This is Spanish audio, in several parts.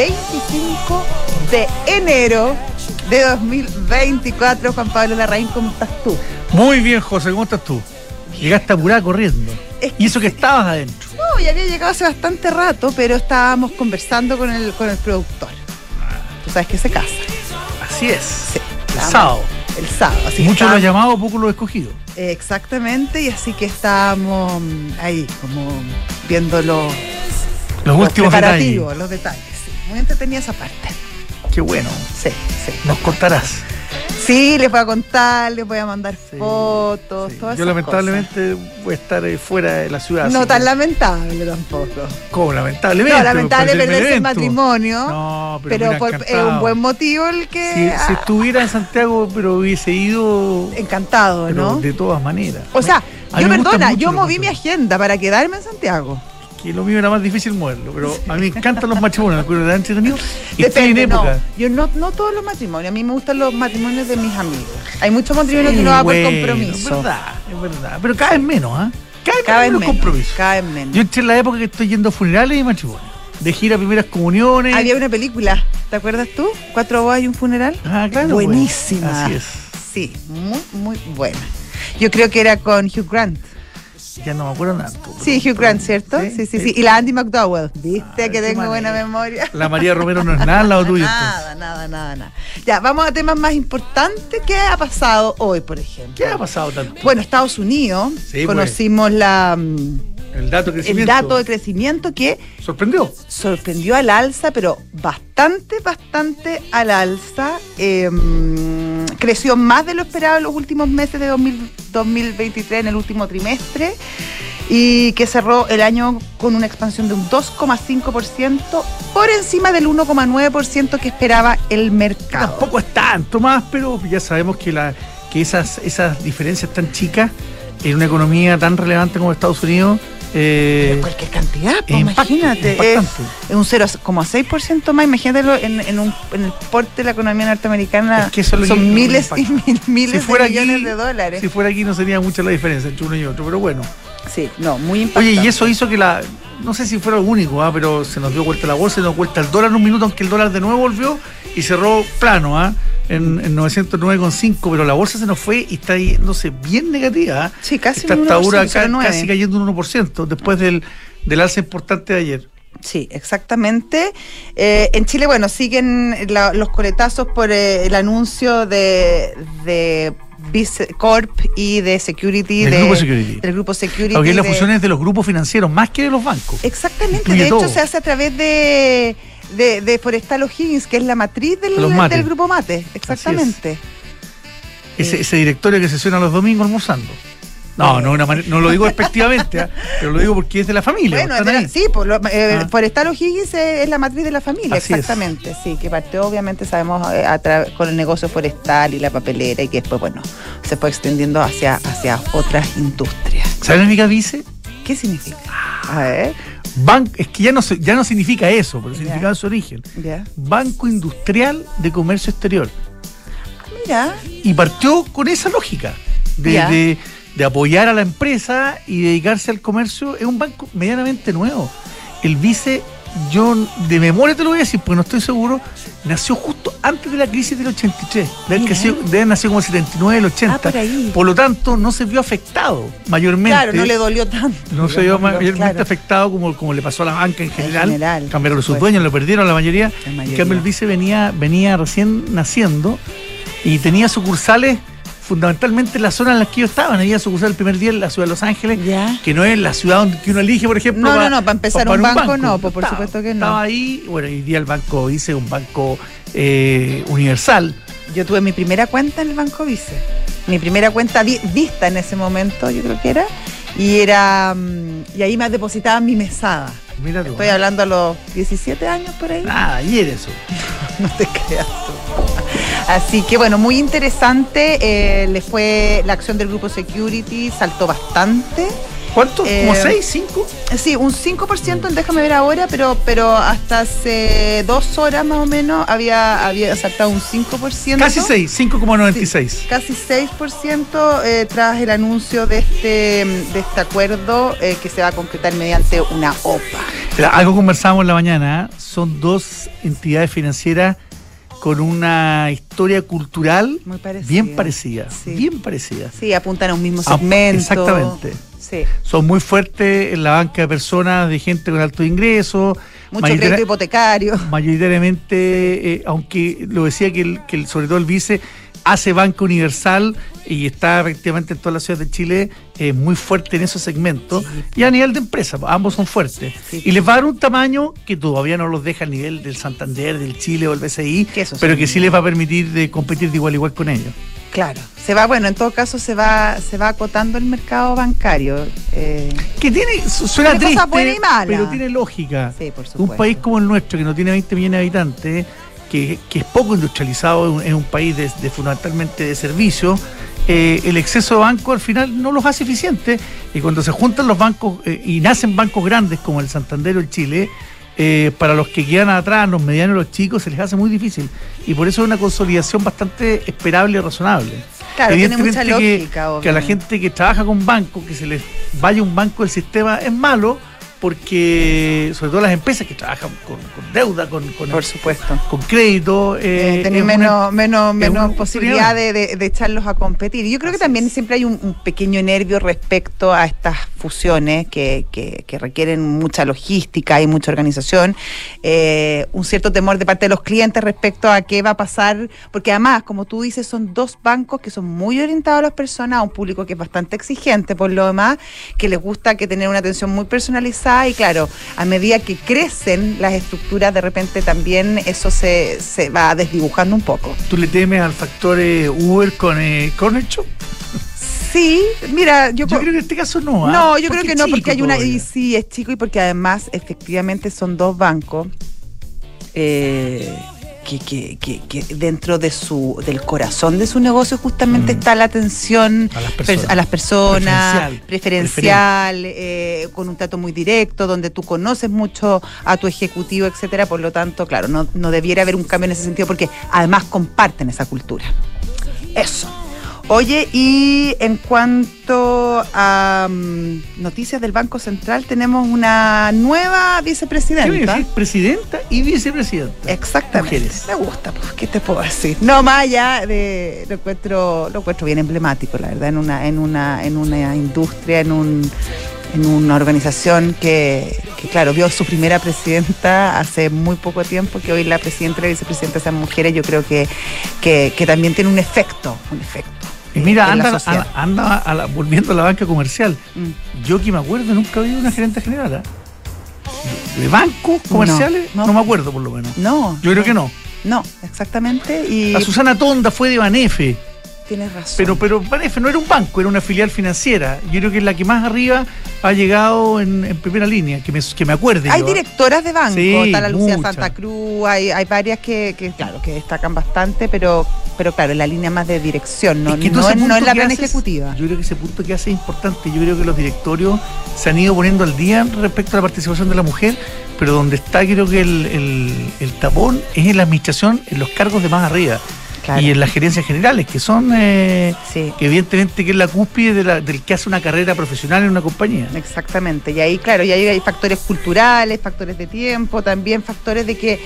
jueves 25 de enero de 2024. Juan Pablo Larraín, ¿cómo estás tú? Muy bien, José, ¿cómo estás tú? Llegaste apurada corriendo. Es que y eso que estabas adentro. No, ya había llegado hace bastante rato, pero estábamos conversando con el, con el productor. Tú sabes que se casa. Así es. Sí, El sábado. El sábado. Así que Muchos lo llamado, pocos lo escogido. Exactamente, y así que estábamos ahí, como viendo los, Los últimos preparativos, detalles. los detalles. Muy entretenida esa parte. Qué bueno. Sí, sí. Nos contarás. Sí, les voy a contar, les voy a mandar Sí, fotos, Sí. todas Yo esas lamentablemente voy a estar eh, fuera de la ciudad. No tan que- lamentable tampoco. ¿Cómo lamentablemente? No, lamentable perderse el matrimonio, No, pero, pero, por- es un buen motivo el que... Si, si estuviera en Santiago, pero hubiese ido encantado, pero ¿no? de todas maneras. O sea, A yo perdona, yo moví mi agenda para quedarme en Santiago. Que lo mío era más difícil moverlo, pero a mí me encantan los matrimonios, me acuerdo de entretenido. Y estoy en Depende, no. época. Yo no, no todos los matrimonios, a mí me gustan los matrimonios de mis amigos. Hay muchos matrimonios que no va bueno, por compromiso. Es verdad, es verdad. Pero cada vez menos, ¿ah? Cada vez Cada menos menos. compromiso. Cada vez menos. Yo entré en la época que estoy yendo a funerales y matrimonios. De gira primeras comuniones. Había una película, ¿te acuerdas tú? Cuatro bodas y un funeral. Ah, claro. Buenísima. pues. Así es. Sí, muy, muy buena. Yo creo que era con Hugh Grant. Ya no me acuerdo tanto. Sí, Hugh Grant, ¿cierto? Sí, sí, sí. Y la Andy McDowell. ¿Viste Ah, que qué tengo buena memoria? La María Romero no es nada al lado tuyo. Nada, nada, nada, nada. Ya, vamos a temas más importantes. ¿Qué ha pasado hoy, por ejemplo? ¿Qué ha pasado tanto? Bueno, Estados Unidos, Sí, pues. conocimos la, mm, El dato de el crecimiento. dato de crecimiento que ¿Sorprendió? sorprendió al alza, pero bastante, bastante al alza. Eh, mm, creció más de lo esperado en los últimos meses de 2000 2023, en el último trimestre, y que cerró el año con una expansión de un 2,5% por encima del 1,9% que esperaba el mercado. Tampoco es tanto más, pero ya sabemos que, la, que esas, esas diferencias tan chicas en una economía tan relevante como Estados Unidos. Eh, Pero cualquier cantidad, pues, imagínate, es, impactante. es un 0,6% más, imagínatelo en, en, un, en el porte de la economía norteamericana, Es que eso son que- miles y mil- miles si fuera de millones aquí, de dólares. Si fuera aquí no sería mucha la diferencia entre uno y otro, pero bueno. Sí, no, muy impactante. Oye, y eso hizo que la. No sé si fuera el único, ¿ah? pero se nos dio vuelta la bolsa, se nos dio vuelta el dólar en un minuto, aunque el dólar de nuevo volvió y cerró plano, ¿ah? En, en 909,5, pero la bolsa se nos fue y está yéndose bien negativa. ¿ah? Sí, casi Está un hasta ahora 1%, ca- 0,9. casi cayendo un 1% después del, del alza importante de ayer. Sí, exactamente. Eh, en Chile, bueno, siguen la- los coletazos por eh, el anuncio de, Corp y de Security, Del de- grupo Security. del grupo Security. Aunque las de- fusiones de los grupos financieros, más que de los bancos. Exactamente, de hecho todo. se hace a través de, de, de Forestal O'Higgins, que es la matriz del, grupo Mate. Exactamente. Ese, ese directorio que se suena los domingos almorzando. No, no, una no lo digo despectivamente, ¿ah? pero lo digo porque es de la familia. Bueno, están es de la- ahí. sí, por lo- eh, Ah. Forestal O'Higgins es, es la matriz de la familia, Así es. exactamente, sí, que partió obviamente sabemos eh, a con el negocio forestal y la papelera y que después, bueno, se fue extendiendo hacia, hacia otras industrias. ¿Sabes, amiga Vice? ¿Qué significa? A ver, Ban- es que ya no, ya no significa eso, pero significaba su origen. Banco Industrial de Comercio Exterior. Mira, Y partió con esa lógica de, de- de apoyar a la empresa y dedicarse al comercio. Es un banco medianamente nuevo. El vice, yo de memoria te lo voy a decir, porque no estoy seguro, nació justo antes de la crisis del 83. Debe haber nacido- como el 79, el 80. Ah, por ahí. Por lo tanto, no se vio afectado mayormente. claro, no le dolió tanto. No se vio mayormente claro. afectado como, como le pasó a la banca en general. general, Cambiaron sus dueños, lo perdieron la mayoría. La En cambio, el vice venía, venía recién naciendo y tenía sucursales fundamentalmente en la zona en la que ellos estaban. Había sucursal el primer día en la ciudad de Los Ángeles, Ya. que no es la ciudad donde que uno elige, por ejemplo. No, no, no, para empezar un banco, no, pues, por Estaba- supuesto que no. Estaba ahí, bueno, hoy día el banco dice un banco eh, universal. Yo tuve mi primera cuenta en el Banco Vice. Mi primera cuenta vi- vista en ese momento, yo creo que era. Y era mm, y ahí me depositaban mi mesada. Mira tú. Estoy hablando a los 17 años por ahí. Nada, ayer eso. No te creas tú. Así que bueno, muy interesante. eh, le fue la acción del grupo Security, saltó bastante. ¿Cuánto? ¿Como 6, Eh, 5? Sí, un 5%, déjame ver ahora, pero pero hasta hace dos horas más o menos había, había saltado un 5%. Casi 6, 5,96. Sí, casi 6% eh, tras el anuncio de este, de este acuerdo eh, que se va a concretar mediante una OPA. Algo conversábamos en la mañana, ¿eh? son dos entidades financieras con una historia cultural Muy parecida. bien parecida, Sí. bien parecida. Sí, apuntan a un mismo segmento. exactamente. Sí. Son muy fuertes en la banca de personas, de gente con alto ingreso. Mucho crédito hipotecario. mayoritariamente, eh, aunque lo decía que, el- que el- sobre todo el vice hace banca universal y está efectivamente en todas las ciudades de Chile eh, muy fuerte en esos segmentos y a nivel de empresa, ambos son fuertes. Sí. Y les va a dar un tamaño que todavía no los deja al nivel del Santander, del Chile o el BCI, Que pero que sí les va a permitir de competir de igual a igual con ellos. Claro. Se va, bueno, en todo caso se va, se va acotando el mercado bancario. eh, Que tiene, su- suena triste, pero tiene lógica. Sí, por Un supuesto. país como el nuestro, que no tiene 20 millones de habitantes, que, que es poco industrializado, es un, país de, de fundamentalmente de servicios, eh, el exceso de bancos al final no los hace eficientes. Y cuando se juntan los bancos eh, y nacen bancos grandes como el Santander o el Chile, eh, para los que quedan atrás, los medianos y los chicos, se les hace muy difícil. Y por eso es una consolidación bastante esperable y razonable. Claro, tiene mucha Evidentemente que- lógica, que, a la gente que trabaja con bancos, que se les vaya un banco del sistema, es malo porque, sobre todo las empresas que trabajan con, con deuda, con, con, por supuesto. con crédito, eh, Eh, tener es una- menos, menos, menos posibilidad de, de- de echarlos a competir. Y yo creo que también siempre hay un, un pequeño nervio respecto a estas fusiones que, que- que requieren mucha logística y mucha organización. Eh, un cierto temor de parte de los clientes respecto a qué va a pasar, porque además, como tú dices, son dos bancos que son muy orientados a las personas, a un público que es bastante exigente por lo demás, que les gusta que tener una atención muy personalizada y claro, a medida que crecen las estructuras, de repente también eso se, se va desdibujando un poco. ¿Tú le temes al factor eh, Uber con eh, Corner Shop? Sí, mira, yo, Yo creo que en este caso no. ¿ah? no, yo creo que no, porque hay una todavía. y sí es chico y porque además efectivamente son dos bancos eh, que, que, que, que dentro de su del corazón de su negocio justamente Mm. está la atención A las pers- personas. a las personas, Preferencial. preferencial, eh, con un trato muy directo, donde tú conoces mucho a tu ejecutivo, etcétera. Por lo tanto, claro, no, no debiera haber un cambio en ese sentido porque además comparten esa cultura. Eso. Oye, y en cuanto a mm, noticias del Banco Central, tenemos una nueva ¿Qué voy a vicepresidenta. decir? Presidenta y vicepresidenta. Exactamente. Mujeres. Me gusta, pues, ¿qué te puedo decir? No, más allá de lo encuentro, lo encuentro bien emblemático, la verdad, en una, en una, en una industria, en un en una organización que, que, claro, vio su primera presidenta hace muy poco tiempo, que hoy la presidenta y la vicepresidenta sean mujeres, yo creo que, que, que también tiene un efecto, un efecto. Y mira, la anda, anda a la- volviendo a la banca comercial. Mm. Yo que me acuerdo, nunca había una gerente general. ¿ah? ¿De bancos comerciales? No, No, no. me acuerdo, por lo menos. No. Yo creo que no. No, exactamente. Y La Susana Tonda fue de Banefe, tienes razón. pero, pero Banefe no era un banco, era una filial financiera. Yo creo que es la que más arriba ha llegado en, en primera línea, que me, que me acuerde. hay yo, directoras de banco, Sí, está la Lucía muchas. Santa Cruz, hay, hay varias que, que, claro, que destacan bastante, pero, pero claro, en la línea más de dirección, no, Es que no, no la que plan haces, ejecutiva. Yo creo que ese punto que hace es importante. Yo creo que los directorios se han ido poniendo al día respecto a la participación de la mujer, pero donde está creo que el, el- el tapón es en la administración, en los cargos de más arriba. Claro. Y en las gerencias generales, que son, eh, Sí. que evidentemente que es la cúspide de la- del que hace una carrera profesional en una compañía. Exactamente, y ahí, claro, y ahí hay factores culturales, factores de tiempo, también factores de que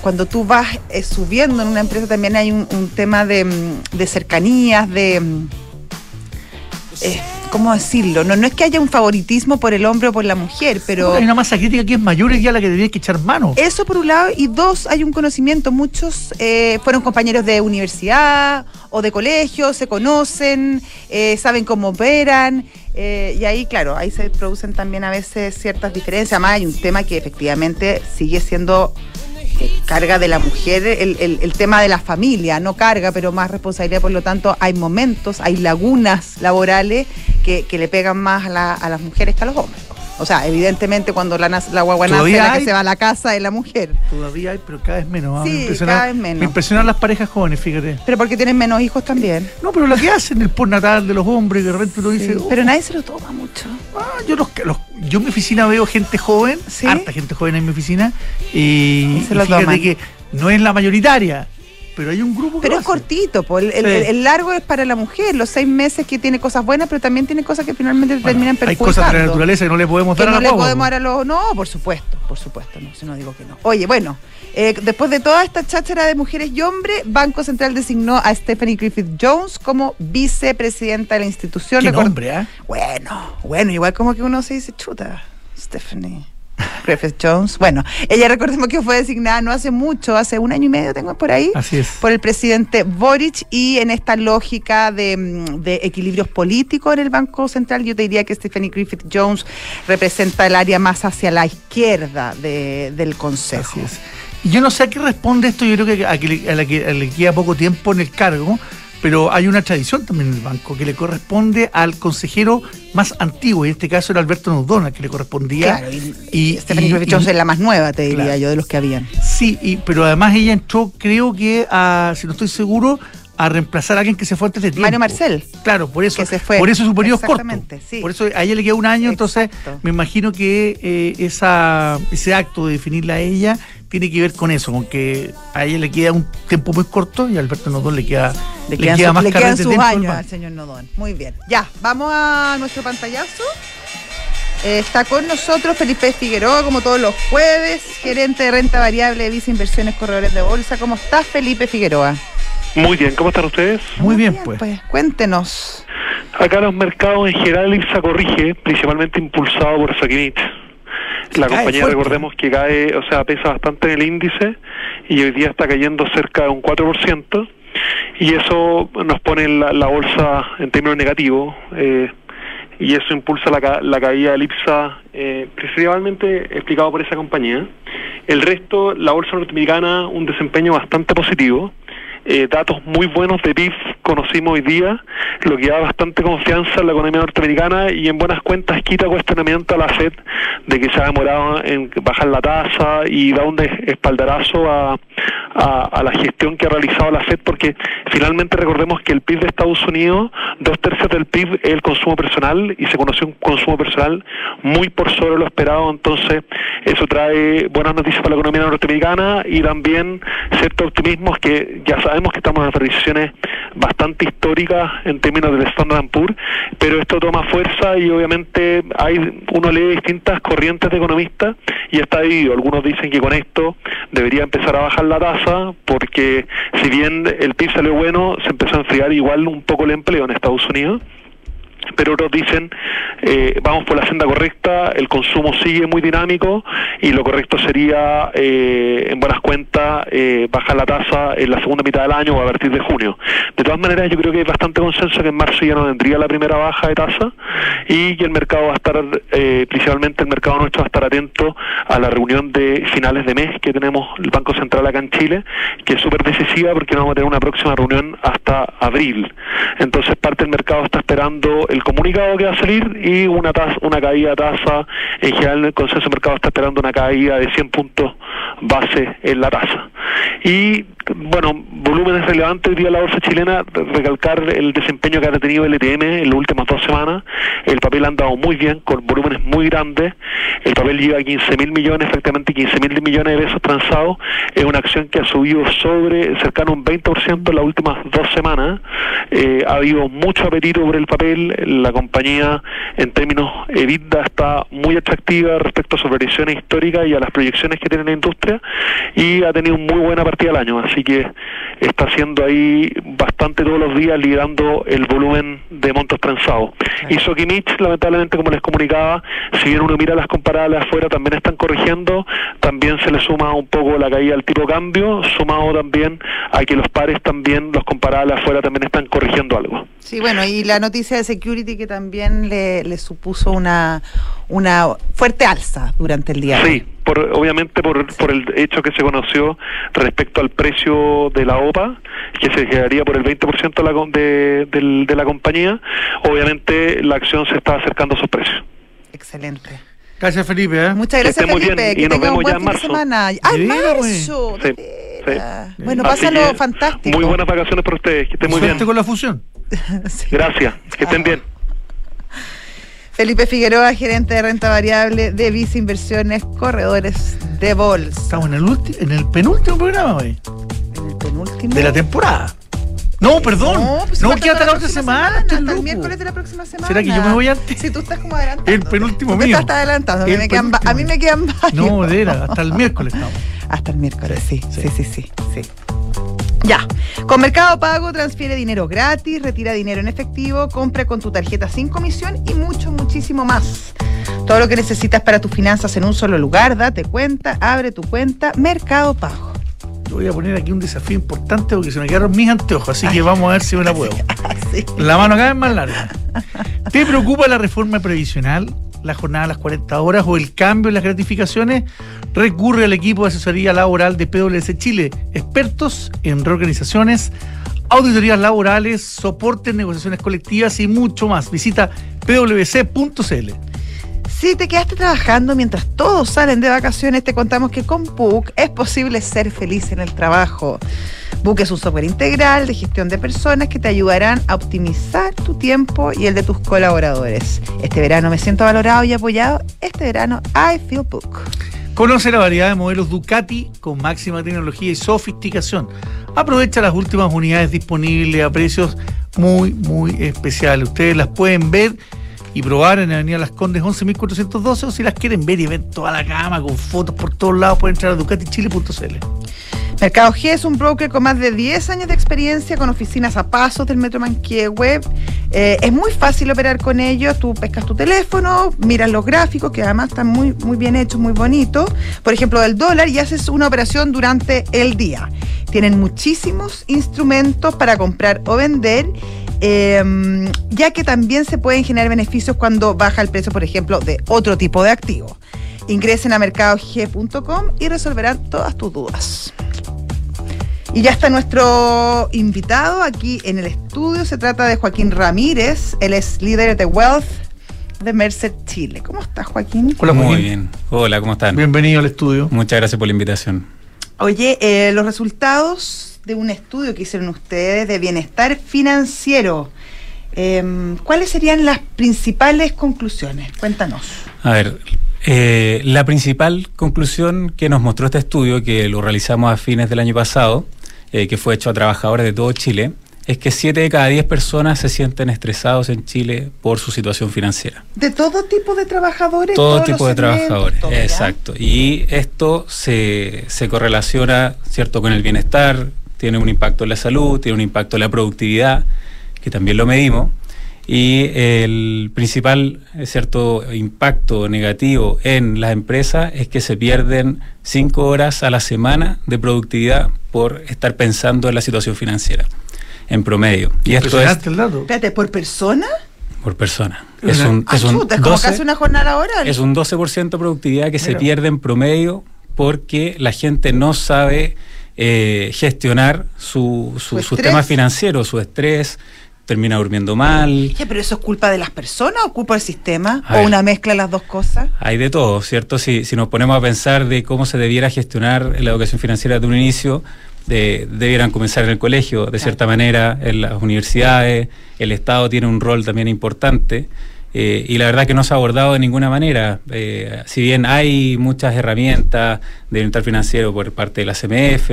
cuando tú vas eh, subiendo en una empresa también hay un, un tema de, mm, de cercanías, de... mm, eh, ¿Cómo decirlo? No, no es que haya un favoritismo por el hombre o por la mujer, pero... Hay una masa crítica que es mayor y que a la que debería que echar mano. Eso por un lado, y dos, hay un conocimiento. Muchos eh, fueron compañeros de universidad o de colegio, se conocen, eh, saben cómo operan, eh, y ahí, claro, ahí se producen también a veces ciertas diferencias. Además, hay un tema que efectivamente sigue siendo eh, carga de la mujer, el, el- tema de la familia, no carga, pero más responsabilidad, por lo tanto, hay momentos, hay lagunas laborales que, que le pegan más a, a las mujeres que a los hombres. O sea, evidentemente cuando la, la guagua nace, la que hay- se va a la casa de la mujer. Todavía hay, pero cada vez menos. ¿ah? Sí, Me cada vez menos. Me impresionan las parejas jóvenes, fíjate. Pero porque tienen menos hijos también. No, pero lo que hacen, el postnatal de los hombres, que de repente uno dice, "Oh, Pero nadie se lo toma mucho. ah, yo, los, los- yo en mi oficina veo gente joven, ¿Sí? harta gente joven en mi oficina, y, lo fíjate toman. que no es la mayoritaria, pero hay un grupo que Pero lo es hace. cortito, po. El, el- Sí. el largo es para la mujer, los seis meses que tiene cosas buenas, pero también tiene cosas que finalmente Bueno, terminan hay perjudicando. cosas de la naturaleza que no le podemos que dar a no la le guagua, podemos po. dar a los... No, por supuesto, por supuesto, no, si no digo que no. Oye, bueno, eh, después de toda esta cháchara de mujeres y hombres, Banco Central designó a Stephanie Griffith Jones como vicepresidenta de la institución. Qué Record- nombre, ¿ah? Bueno, bueno, igual como que uno se dice, chuta, Stephanie. Griffith Jones. Bueno, ella recordemos que fue designada no hace mucho, hace un año y medio tengo por ahí, Así es. por el presidente Boric y en esta lógica de, mm, de equilibrios políticos en el Banco Central, yo te diría que Stephanie Griffith Jones representa el área más hacia la izquierda de- del Consejo. Así es. Y yo no sé a qué responde esto, yo creo que a, que a la que a la que queda poco tiempo en el cargo, pero hay una tradición también en el banco que le corresponde al consejero más antiguo, y en este caso era Alberto Naudón, al que le correspondía. Claro, y, y- y- es la más nueva, te diría Claro. yo, de los que habían. Sí, y, pero además ella entró, creo que, a, si no estoy seguro, a reemplazar a alguien que se fue antes de tiempo. Mario Marcel. Claro, por eso, Que se fue. por eso su periodo es corto. Exactamente, sí. Por eso a ella le queda un año, entonces me imagino que eh, esa, ese acto de definirla a ella tiene que ver con eso, con que a ella le queda un tiempo muy corto y a Alberto Nodón le queda, Le le queda su- más le quedan sus años al señor Nodón. Muy bien. Ya, vamos a nuestro pantallazo. Eh, está con nosotros Felipe Figueroa, como todos los jueves, gerente de renta variable de Visa Inversiones Corredores de Bolsa. ¿Cómo estás, Felipe Figueroa? Muy bien, ¿cómo están ustedes? Muy bien, pues. Cuéntenos. Acá los mercados en general IPSA corrige, principalmente impulsado por Saquinich. La cae compañía, fuerte. recordemos que cae, o sea, pesa bastante en el índice y hoy día está cayendo cerca de un 4%. Y eso nos pone la, la bolsa en términos negativos. eh, y eso impulsa la, la caída del IPSA, eh, principalmente explicado por esa compañía. El resto, la bolsa norteamericana, un desempeño bastante positivo. Eh, datos muy buenos de PIB conocimos hoy día, lo que da bastante confianza en la economía norteamericana y en buenas cuentas quita cuestionamiento a la Fed de que se ha demorado en bajar la tasa y da un espaldarazo a, a- a la gestión que ha realizado la Fed porque finalmente recordemos que el PIB de Estados Unidos, dos tercios del PIB es el consumo personal y se conoció un consumo personal muy por sobre lo esperado, entonces eso trae buenas noticias para la economía norteamericana y también cierto optimismo que ya sabemos que estamos en revisiones bastante históricas en términos del Standard Poor's, pero esto toma fuerza y obviamente hay uno lee distintas corrientes de economistas y está dividido. Algunos dicen que con esto debería empezar a bajar la tasa porque si bien el PIB salió bueno, se empezó a enfriar igual un poco el empleo en Estados Unidos pero otros dicen eh, vamos por la senda correcta, el consumo sigue muy dinámico y lo correcto sería, eh, en buenas cuentas, eh, bajar la tasa en la segunda mitad del año o a partir de junio. De todas maneras, yo creo que hay bastante consenso que en marzo ya no vendría la primera baja de tasa y que el mercado va a estar, eh, principalmente el mercado nuestro va a estar atento a la reunión de finales de mes que tenemos el Banco Central acá en Chile, que es súper decisiva porque vamos a tener una próxima reunión hasta abril. Entonces parte del mercado está esperando el comunicado que va a salir y una tasa, una caída de tasa. En general el consenso del mercado está esperando una caída de 100 puntos base en la tasa. Y bueno, volúmenes relevantes hoy día la bolsa chilena, recalcar el desempeño que ha tenido el ETM en las últimas dos semanas. El papel ha andado muy bien, con volúmenes muy grandes. El papel lleva 15 mil millones, efectivamente 15 mil millones de pesos transados. Es una acción que ha subido sobre cercano a un 20% en las últimas dos semanas. Eh, ha habido mucho apetito por el papel. La compañía, en términos EBITDA, está muy atractiva respecto a sus previsiones históricas y a las proyecciones que tiene la industria. Y ha tenido muy buena partida del año. Así que está haciendo ahí bastante todos los días liderando el volumen de montos transados. Y Sokimich, lamentablemente, como les comunicaba, si bien uno mira las comparables afuera, también están corrigiendo, también se le suma un poco la caída del tipo de cambio, sumado también a que los pares también, los comparables afuera, también están corrigiendo algo. Sí, bueno, y la noticia de Security que también le, le supuso una, una fuerte alza durante el día. de. Sí, por, obviamente por, por el hecho que se conoció respecto al precio de la OPA, que se quedaría por el 20% de la, de, del- de la compañía, obviamente la acción se está acercando a sus precios. Excelente. Gracias, Felipe. ¿eh? Muchas Que gracias, muy Felipe. bien, que nos tenga un buen fin de semana. ¡Ah, ¿De en veras, marzo! Sí, sí. Bueno, Así pásalo que, fantástico. Muy buenas vacaciones para ustedes, que estén muy Suerte bien. con la fusión. Sí. Gracias, que estén bien. Felipe Figueroa, gerente de renta variable de Visa Inversiones, corredores de bolsa. Estamos en el, ulti- en el penúltimo programa hoy. En el penúltimo. De la temporada. No, perdón. No, pues toda la otra semana. estoy Hasta el miércoles de la próxima semana. ¿Será que yo me voy antes? Sí, tú estás como adelantando. El penúltimo mío. estás adelantando. A mí, me quedan, a mí me quedan varios. No, de veras, hasta el miércoles estamos. Hasta el miércoles, sí, Sí, sí, sí, sí, sí. Ya, con Mercado Pago transfiere dinero gratis, retira dinero en efectivo, compra con tu tarjeta sin comisión y mucho, muchísimo más. Todo lo que necesitas para tus finanzas en un solo lugar, date cuenta, abre tu cuenta, Mercado Pago. Voy a poner aquí un desafío importante porque se me quedaron mis anteojos, así que vamos a ver si me la puedo. Así. La mano cada vez más larga. ¿Te preocupa la reforma previsional, la jornada a las 40 horas o el cambio en las gratificaciones? Recurre al equipo de asesoría laboral de PwC Chile, expertos en reorganizaciones, auditorías laborales, soporte en negociaciones colectivas y mucho más. Visita pwc.cl. Si te quedaste trabajando mientras todos salen de vacaciones, te contamos que con Book es posible ser feliz en el trabajo. Book es un software integral de gestión de personas que te ayudarán a optimizar tu tiempo y el de tus colaboradores. Este verano me siento valorado y apoyado. Este verano I feel Book. Conoce la variedad de modelos Ducati con máxima tecnología y sofisticación. Aprovecha las últimas unidades disponibles a precios muy, muy especiales. Ustedes las pueden ver y probar en Avenida Las Condes 11.412 o si las quieren ver y ver toda la gama con fotos por todos lados pueden entrar a ducatichile.cl. Mercado G es un broker con más de 10 años de experiencia con oficinas a pasos del Metro Manquehue. Eh, es muy fácil operar con ellos. Tú pescas tu teléfono, miras los gráficos, que además están muy, muy bien hechos, muy bonitos. Por ejemplo, del dólar y haces una operación durante el día. Tienen muchísimos instrumentos para comprar o vender. Eh, ya que también se pueden generar beneficios cuando baja el precio, por ejemplo, de otro tipo de activo. Ingresen a mercadog.com y resolverán todas tus dudas. Y ya está nuestro invitado aquí en el estudio. Se trata de Joaquín Ramírez. Él es líder de Wealth de Mercer Chile. ¿Cómo estás, Joaquín? Hola, Muy bien. Hola, ¿cómo están? Bienvenido al estudio. Muchas gracias por la invitación. Oye, eh, los resultados de un estudio que hicieron ustedes de bienestar financiero. eh, ¿Cuáles serían las principales conclusiones? Cuéntanos. A ver, eh, la principal conclusión que nos mostró este estudio, que lo realizamos a fines del año pasado, eh, que fue hecho a trabajadores de todo Chile, es que 7 de cada 10 personas se sienten estresados en Chile por su situación financiera. De todo tipo de trabajadores. Todo todos tipo de trabajadores, exacto. Y esto se, se correlaciona, ¿cierto?, con el bienestar, tiene un impacto en la salud, tiene un impacto en la productividad, que también lo medimos. Y el principal, eh, cierto, impacto negativo en las empresas es que se pierden cinco horas a la semana de productividad por estar pensando en la situación financiera, en promedio. Y esto es. Espérate, ¿por persona? por persona. Es un, Ah, es un chuta, es como 12 casi una jornada laboral. es un 12% de productividad que se pierde en promedio porque la gente no sabe eh, gestionar su, su, Su su tema financiero, su estrés, termina durmiendo mal. Pero eso es culpa de las personas o culpa del sistema A o ver. una mezcla de las dos cosas. Hay de todo, ¿cierto? Si, si nos ponemos a pensar de cómo se debiera gestionar la educación financiera de un inicio, de- debieran comenzar en el colegio, de cierta manera, en las universidades, el Estado tiene un rol también importante. Eh, y la verdad que no se ha abordado de ninguna manera. Eh, si bien hay muchas herramientas de bienestar financiero por parte de la CMF,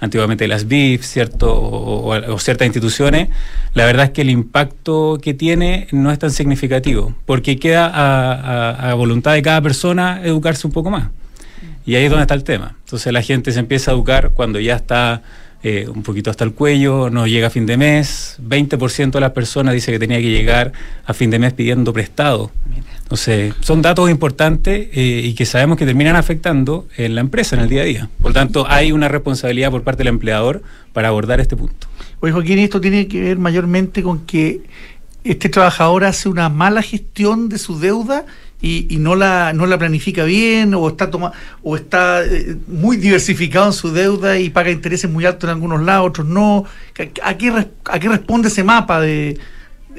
antiguamente de las BIF, ¿cierto? O, o- ciertas instituciones, la verdad es que el impacto que tiene no es tan significativo, porque queda a voluntad de cada persona educarse un poco más. Y ahí es donde está el tema. Entonces la gente se empieza a educar cuando ya está eh, un poquito hasta el cuello, no llega a fin de mes, 20% de las personas dice que tenía que llegar a fin de mes pidiendo prestado. Entonces, son datos importantes eh, y que sabemos que terminan afectando en la empresa, en el día a día. Por tanto, hay una responsabilidad por parte del empleador para abordar este punto. Oye, Joaquín, esto tiene que ver mayormente con que este trabajador hace una mala gestión de su deuda y, y no la no la planifica bien o está toma, o está eh, muy diversificado en su deuda y paga intereses muy altos en algunos lados, otros no. ¿A, qué, a qué responde ese mapa de,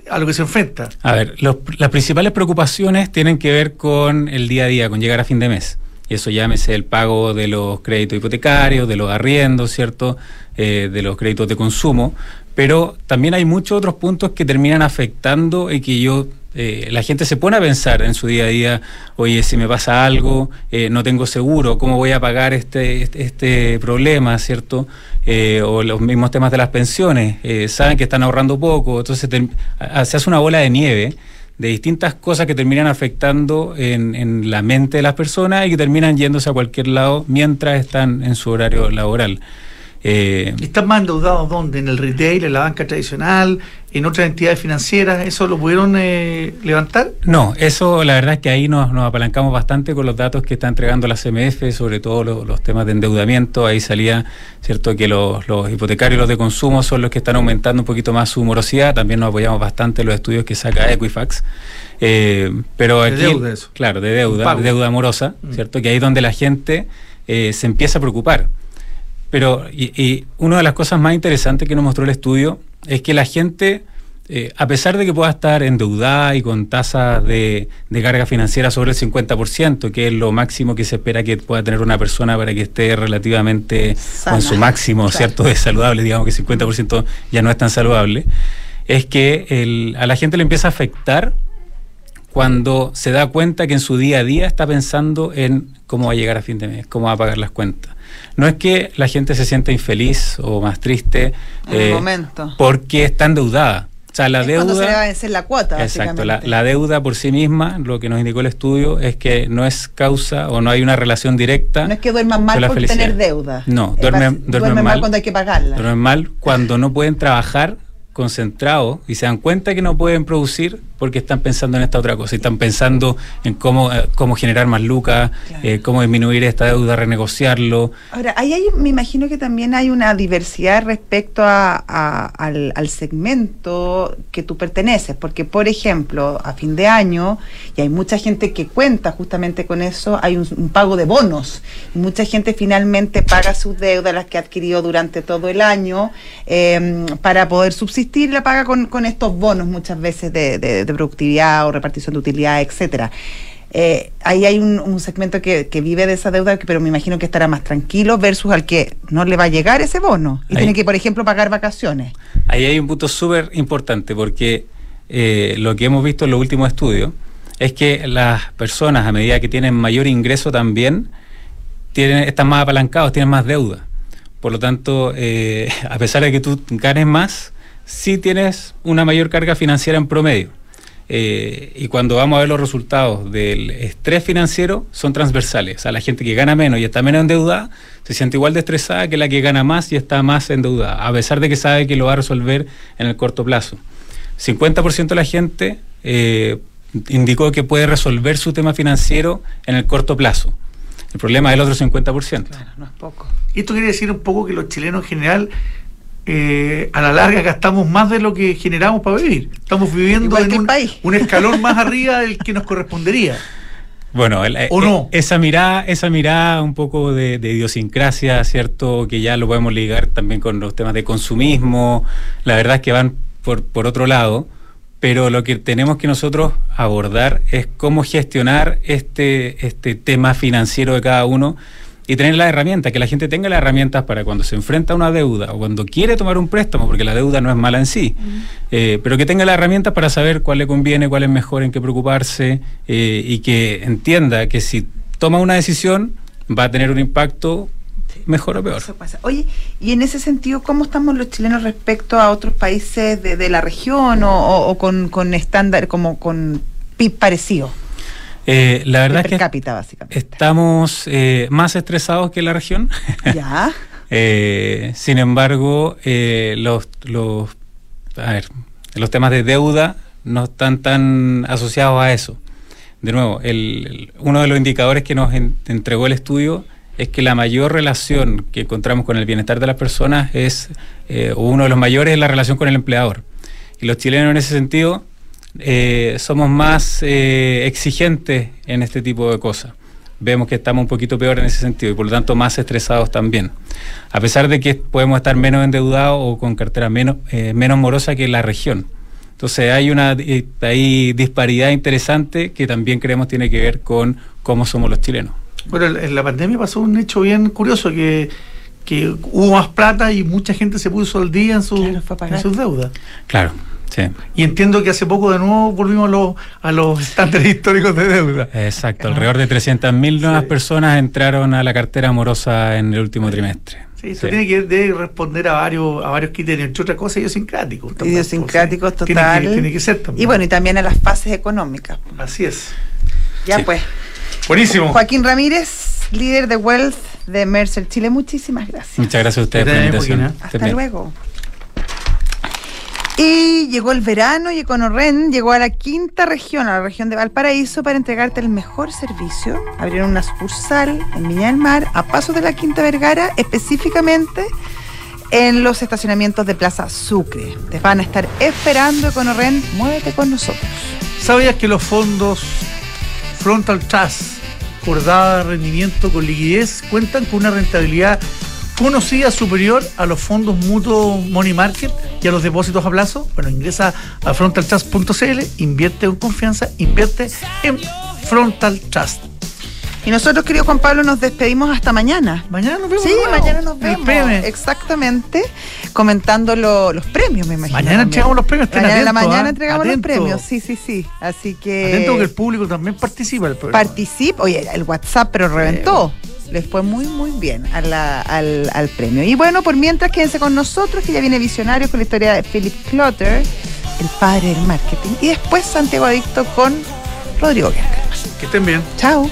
a lo que se enfrenta. A ver, los- las principales preocupaciones tienen que ver con el día a día, con llegar a fin de mes. Y eso llámese el pago de los créditos hipotecarios, de los arriendos, ¿cierto? Eh, de los créditos de consumo. Pero también hay muchos otros puntos que terminan afectando y que yo, eh, la gente se pone a pensar en su día a día, oye, si me pasa algo, eh, no tengo seguro, ¿cómo voy a pagar este, este, este problema, ¿cierto? Eh, o los mismos temas de las pensiones, eh, saben que están ahorrando poco, entonces se hace una bola de nieve de distintas cosas que terminan afectando en, en la mente de las personas y que terminan yéndose a cualquier lado mientras están en su horario laboral. Eh, ¿Están más endeudados dónde? ¿En el retail, en la banca tradicional, en otras entidades financieras? ¿Eso lo pudieron eh, levantar? No, eso la verdad es que ahí nos, nos apalancamos bastante con los datos que está entregando la CMF, sobre todo lo- los temas de endeudamiento. Ahí salía, cierto, que los, los hipotecarios y los de consumo son los que están aumentando un poquito más su morosidad. También nos apoyamos bastante en los estudios que saca Equifax. Eh, pero De deuda eso. claro, de deuda, de deuda amorosa, Mm. cierto, que ahí es donde la gente eh, se empieza a preocupar. Pero, y, y una de las cosas más interesantes que nos mostró el estudio es que la gente, eh, a pesar de que pueda estar endeudada y con tasas de, de carga financiera sobre el 50%, que es lo máximo que se espera que pueda tener una persona para que esté relativamente Sana. con su máximo, Claro. ¿cierto?, de saludable, digamos que 50% ya no es tan saludable, es que el- a la gente le empieza a afectar cuando se da cuenta que en su día a día está pensando en cómo va a llegar a fin de mes, cómo va a pagar las cuentas. No es que la gente se sienta infeliz o más triste eh, momento. porque está endeudada. O sea, la es deuda... cuando se le va a vencer la cuota, Exacto, la, deuda por sí misma, lo que nos indicó el estudio, es que no es causa o no hay una relación directa. No es que duerman mal por felicidad. tener deuda. No, duermen, basi- duermen mal, cuando hay que pagarla. duermen mal cuando no pueden trabajar concentrados y se dan cuenta que no pueden producir porque están pensando en esta otra cosa y están pensando en cómo, eh, cómo generar más lucas, Claro. eh, cómo disminuir esta deuda, renegociarlo. Ahora, ahí hay, me imagino que también hay una diversidad respecto a- a- al, al segmento que tú perteneces, porque por ejemplo, a fin de año, y hay mucha gente que cuenta justamente con eso, hay un, un pago de bonos, y mucha gente finalmente paga sus deudas, las que ha adquirido durante todo el año, eh, para poder subsistir, la paga con, con estos bonos muchas veces de, de- de productividad o repartición de utilidad, etcétera. Eh, ahí hay un, un segmento que, que vive de esa deuda, pero me imagino que estará más tranquilo versus al que no le va a llegar ese bono y Ahí. tiene que, por ejemplo, pagar vacaciones. Ahí hay un punto súper importante porque eh, lo que hemos visto en los últimos estudios es que las personas a medida que tienen mayor ingreso también tienen, están más apalancados, tienen más deuda. Por lo tanto, eh, a pesar de que tú ganes más, sí tienes una mayor carga financiera en promedio. Eh, y cuando vamos a ver los resultados del estrés financiero, son transversales. O sea, la gente que gana menos y está menos endeudada se siente igual de estresada que la que gana más y está más endeudada, a pesar de que sabe que lo va a resolver en el corto plazo. 50% de la gente eh, indicó que puede resolver su tema financiero en el corto plazo. El problema es el otro 50%. no es poco. Esto quiere decir un poco que los chilenos en general, eh, a la larga, gastamos más de lo que generamos para vivir. Estamos viviendo en un, país. un escalón más arriba del que nos correspondería. Bueno, el- ¿O eh, no? esa mirada, esa mirada un poco de, de idiosincrasia, ¿cierto? Que ya lo podemos ligar también con los temas de consumismo. La verdad es que van por, por otro lado, pero lo que tenemos que nosotros abordar es cómo gestionar este, este tema financiero de cada uno y tener las herramientas, que la gente tenga las herramientas para cuando se enfrenta a una deuda o cuando quiere tomar un préstamo, porque la deuda no es mala en sí, eh, pero que tenga las herramientas para saber cuál le conviene, cuál es mejor, en qué preocuparse eh, y que entienda que si toma una decisión va a tener un impacto mejor o peor. Eso pasa. Oye, y en ese sentido, ¿cómo estamos los chilenos respecto a otros países de, de la región o, o- o con, con estándar, como con PIB parecido? Eh, la verdad es per que cápita, básicamente. estamos eh, más estresados que la región. ya. Eh, sin embargo, los, los, a ver, los temas de deuda no están tan asociados a eso. De nuevo, el- el- uno de los indicadores que nos en- entregó el estudio es que la mayor relación que encontramos con el bienestar de las personas es, o uno de los mayores es la relación con el empleador. Y los chilenos en ese sentido eh, somos más eh, exigentes en este tipo de cosas. Vemos que estamos un poquito peor en ese sentido y por lo tanto más estresados también. A pesar de que podemos estar menos endeudados o con cartera menos, eh, menos morosa que la región. Entonces hay una eh, hay disparidad interesante que también creemos tiene que ver con cómo somos los chilenos. Bueno, en la pandemia pasó un hecho bien curioso que, que hubo más plata y mucha gente se puso al día en, su, Claro, en sus deudas. Claro, sí. Y entiendo que hace poco de nuevo volvimos a los, a los estándares históricos de deuda. Exacto, alrededor de 300.000 nuevas Sí. personas entraron a la cartera amorosa en el último trimestre. Sí, eso Sí. tiene que de responder a varios, a varios criterios, entre otras cosas idiosincráticos. también, Idiosincráticos pues, sí. total. Tiene que, tiene que ser también. Y bueno, y también a las fases económicas. Así es. Ya Sí. pues. Buenísimo. Joaquín Ramírez, líder de Wealth de Mercer Chile, muchísimas gracias. Muchas gracias a ustedes por la invitación. bien, Hasta luego. Y llegó el verano y Econorren llegó a la quinta región, a la región de Valparaíso, para entregarte el mejor servicio. Abrieron una sucursal en Viña del Mar, a pasos de la Quinta Vergara, específicamente en los estacionamientos de Plaza Sucre. Te van a estar esperando Econorren, muévete con nosotros. ¿Sabías que los fondos Frontal Trust, acordada de rendimiento con liquidez, cuentan con una rentabilidad conocida superior a los fondos mutuos Money Market y a los depósitos a plazo? Bueno, ingresa a frontaltrust.cl, invierte con confianza, invierte en Frontal Trust. Y nosotros, querido Juan Pablo, nos despedimos hasta mañana. Mañana nos vemos. Sí, nuevo. mañana nos vemos. Exactamente. Comentando lo- los premios, me imagino. Mañana también. entregamos los premios, Mañana en la mañana ¿ah? entregamos los premios. Sí, sí, sí. Así que. Atento que el público también participa del programa. participa. Oye, el WhatsApp, pero reventó. Les fue muy, muy bien a la- al, al premio. Y bueno, por mientras, quédense con nosotros, que ya viene Visionario con la historia de Philip Clutter, el padre del marketing. Y después Santiago Adicto con Rodrigo Guerra. Que estén bien. Chao.